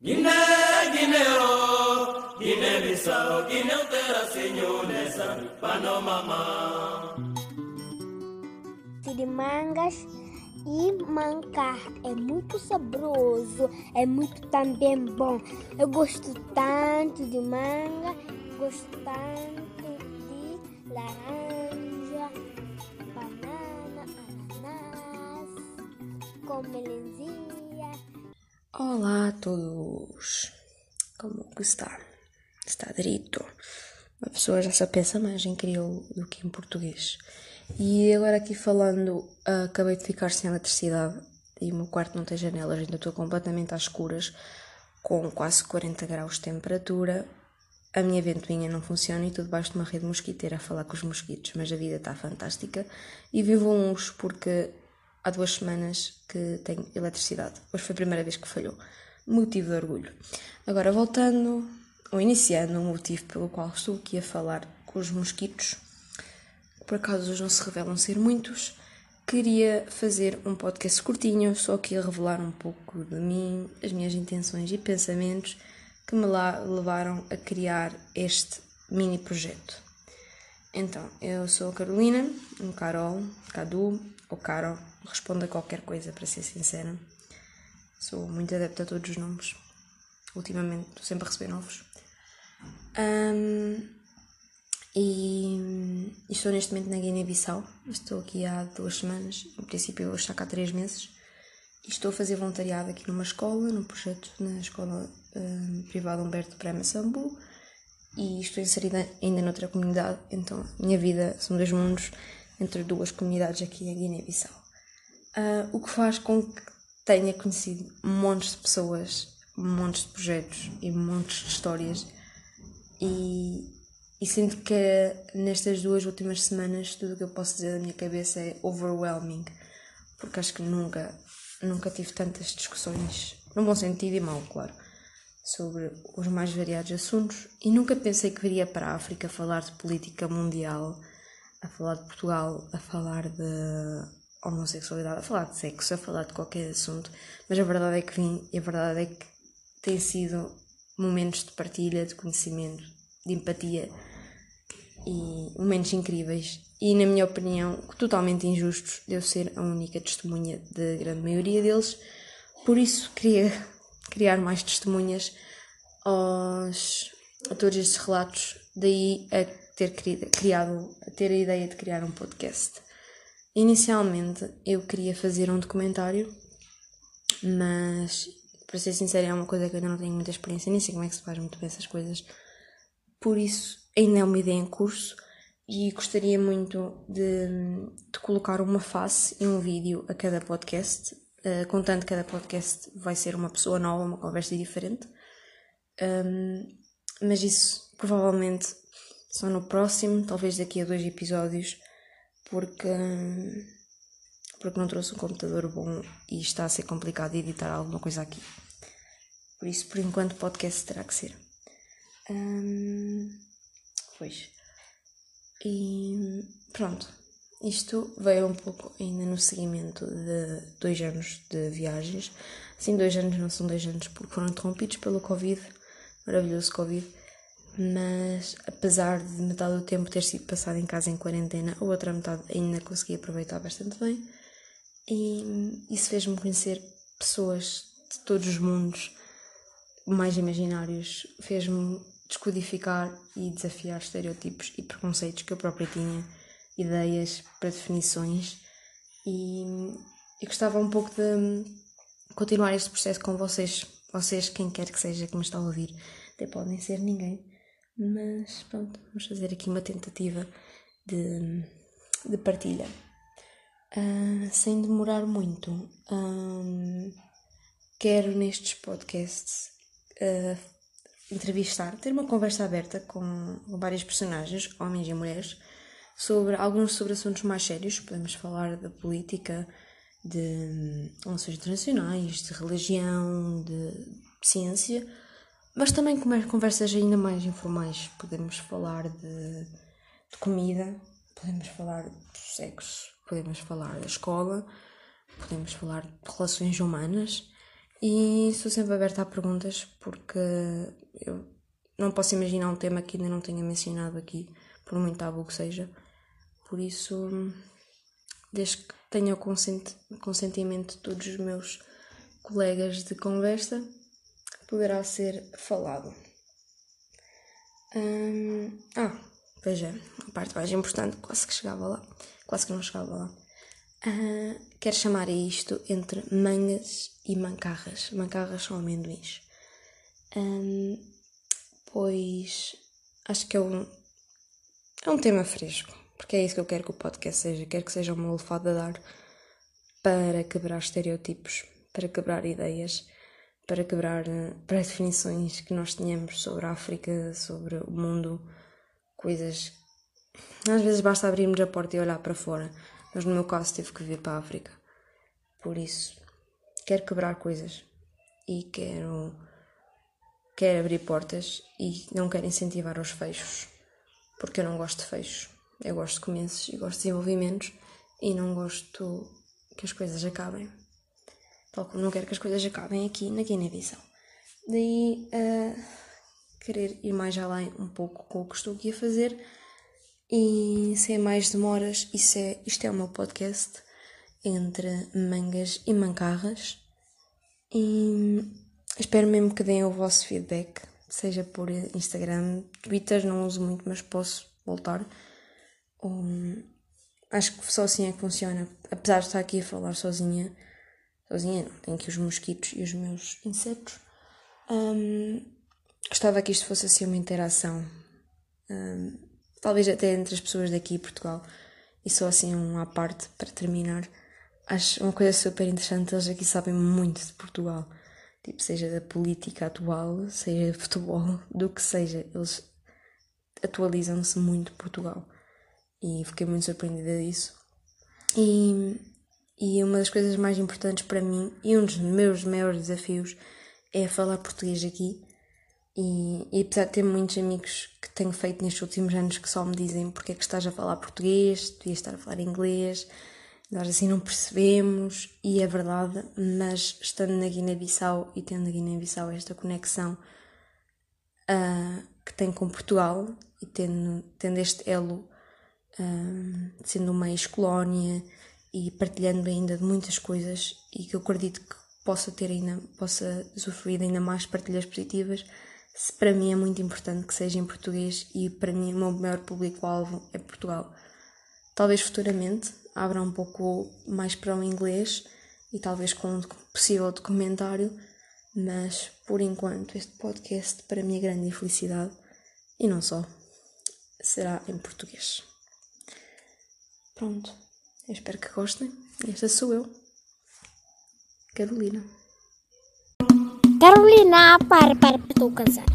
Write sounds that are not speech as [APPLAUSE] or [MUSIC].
Guiné, Guiné-Bissau, Nessa, de mangas e mancar. É muito saboroso, é muito também bom. Eu gosto tanto de manga, gosto tanto de laranja, banana, ananás, com melenzinha. Olá a todos! Como está? Está direito? Uma pessoa já só pensa mais em crioulo do que em português. E agora aqui falando, ah, acabei de ficar sem eletricidade e o meu quarto não tem janelas, ainda estou completamente às escuras, com quase 40 graus de temperatura. A minha ventoinha não funciona e estou debaixo de uma rede mosquiteira a falar com os mosquitos, mas a vida está fantástica e vivo luxo porque há duas semanas que tenho eletricidade. Hoje foi a primeira vez que falhou. Motivo de orgulho. Agora, voltando, ou iniciando o motivo pelo qual estou aqui a falar com os mosquitos, por acaso hoje não se revelam ser muitos, queria fazer um podcast curtinho, só aqui a revelar um pouco de mim, as minhas intenções e pensamentos que me lá levaram a criar este mini projeto. Então, eu sou a Carolina, um Carol, Cadu ou Carol, respondo a qualquer coisa, para ser sincera. Sou muito adepta a todos os nomes. Ultimamente estou sempre a receber novos. Ahm, e, e estou neste momento na Guiné-Bissau. Estou aqui há duas semanas, em princípio eu vou estar cá há três meses. E estou a fazer voluntariado aqui numa escola, num projeto na escola ahm, privada Humberto Prema Sambu. E estou inserida ainda noutra comunidade, então minha vida são dois mundos entre duas comunidades aqui em Guiné-Bissau. Ah, o que faz com que tenha conhecido montes de pessoas, montes de projetos e montes de histórias e, e sinto que nestas duas últimas semanas tudo o que eu posso dizer da minha cabeça é overwhelming porque acho que nunca, nunca tive tantas discussões, num bom sentido e mau, claro, sobre os mais variados assuntos e nunca pensei que viria para a África falar de política mundial, a falar de Portugal, a falar de homossexualidade, a falar de sexo, a falar de qualquer assunto, mas a verdade é que vim e a verdade é que tem sido momentos de partilha, de conhecimento, de empatia e momentos incríveis e, na minha opinião, totalmente injustos de eu ser a única testemunha da grande maioria deles. Por isso, queria [LAUGHS] criar mais testemunhas aos, a todos estes relatos, daí a ter criado, ter a ideia de criar um podcast. Inicialmente, eu queria fazer um documentário, mas, para ser sincera, é uma coisa que eu ainda não tenho muita experiência, nem sei como é que se faz muito bem essas coisas. Por isso, ainda é uma ideia em curso e gostaria muito de, de colocar uma face e um vídeo a cada podcast, eh, contando que cada podcast vai ser uma pessoa nova, uma conversa diferente. Um, mas isso provavelmente só no próximo, talvez daqui a dois episódios, porque, porque não trouxe um computador bom e está a ser complicado editar alguma coisa aqui. Por isso, por enquanto, podcast terá que ser. Pois. E pronto. Isto veio um pouco ainda no seguimento de dois anos de viagens. Assim, dois anos não são dois anos porque foram interrompidos pelo Covid, maravilhoso Covid. Mas apesar de metade do tempo ter sido passado em casa em quarentena, a outra metade ainda consegui aproveitar bastante bem. E isso fez-me conhecer pessoas de todos os mundos mais imaginários, fez-me descodificar e desafiar estereotipos e preconceitos que eu própria tinha, ideias para definições e, e gostava um pouco de continuar este processo com vocês, vocês, quem quer que seja que me está a ouvir, até podem ser ninguém, mas pronto, vamos fazer aqui uma tentativa de, de partilha. Ah, sem demorar muito, ah, quero nestes podcasts ah, entrevistar, ter uma conversa aberta com vários personagens, homens e mulheres, sobre alguns sobre assuntos mais sérios. Podemos falar da política, de relações internacionais, de religião, de ciência, mas também conversas ainda mais informais. Podemos falar de, de comida, podemos falar de sexo, podemos falar da escola, podemos falar de relações humanas E estou sempre aberta a perguntas porque eu não posso imaginar um tema que ainda não tenha mencionado aqui, por muito tabu que seja. Por isso, desde que tenha o consent consentimento de todos os meus colegas de conversa, poderá ser falado. Hum, ah, veja, a parte mais importante, quase que chegava lá, quase que não chegava lá. Uh, quero chamar isto entre mangas e mancarras. Mancarras são amendoins. Um, pois acho que é um, é um tema fresco, porque é isso que eu quero que o podcast seja. Quero que seja uma olfada a dar para quebrar estereótipos, para quebrar ideias, para quebrar uh, pré-definições que nós tínhamos sobre a África, sobre o mundo, coisas. Às vezes basta abrirmos a porta e olhar para fora, mas no meu caso tive que vir para a África. Por isso, quero quebrar coisas e quero, quero abrir portas e não quero incentivar os fechos, porque eu não gosto de fechos. Eu gosto de começos e gosto de desenvolvimentos e não gosto que as coisas acabem. Tal como não quero que as coisas acabem aqui na Guiné-Bissau. Daí uh, querer ir mais além um pouco com o que estou aqui a fazer e sem mais demoras, isso é, isto é o meu podcast entre mangas e mancarras. E espero mesmo que deem o vosso feedback, seja por Instagram, Twitter não uso muito, mas posso voltar. Um, acho que só assim é que funciona. Apesar de estar aqui a falar sozinha, sozinha tenho aqui os mosquitos e os meus insetos. Um, gostava que isto fosse assim uma interação, um, talvez até entre as pessoas daqui em Portugal. E só assim um à parte para terminar acho uma coisa super interessante, eles aqui sabem muito de Portugal. Tipo, seja da política atual, seja de futebol, [LAUGHS] do que seja, eles atualizam-se muito de Portugal. E fiquei muito surpreendida disso. E, e uma das coisas mais importantes para mim, e um dos meus maiores desafios, é falar português aqui. E, e apesar de ter muitos amigos que tenho feito nestes últimos anos que só me dizem porque é que estás a falar português, devias estar a falar inglês, nós assim não percebemos, e é verdade, mas estando na Guiné-Bissau e tendo na Guiné-Bissau esta conexão uh, que tem com Portugal e tendo, tendo este elo, uh, sendo uma ex-colónia e partilhando ainda de muitas coisas e que eu acredito que possa ter ainda, possa usufruir ainda mais partilhas positivas, para mim é muito importante que seja em português e para mim o meu maior público-alvo é Portugal. Talvez futuramente abra um pouco mais para o inglês e talvez com um possível documentário, mas por enquanto este podcast, para minha grande infelicidade, e não só, será em português. Pronto, eu espero que gostem. Esta sou eu, Carolina. Carolina, para, para, estou cansada.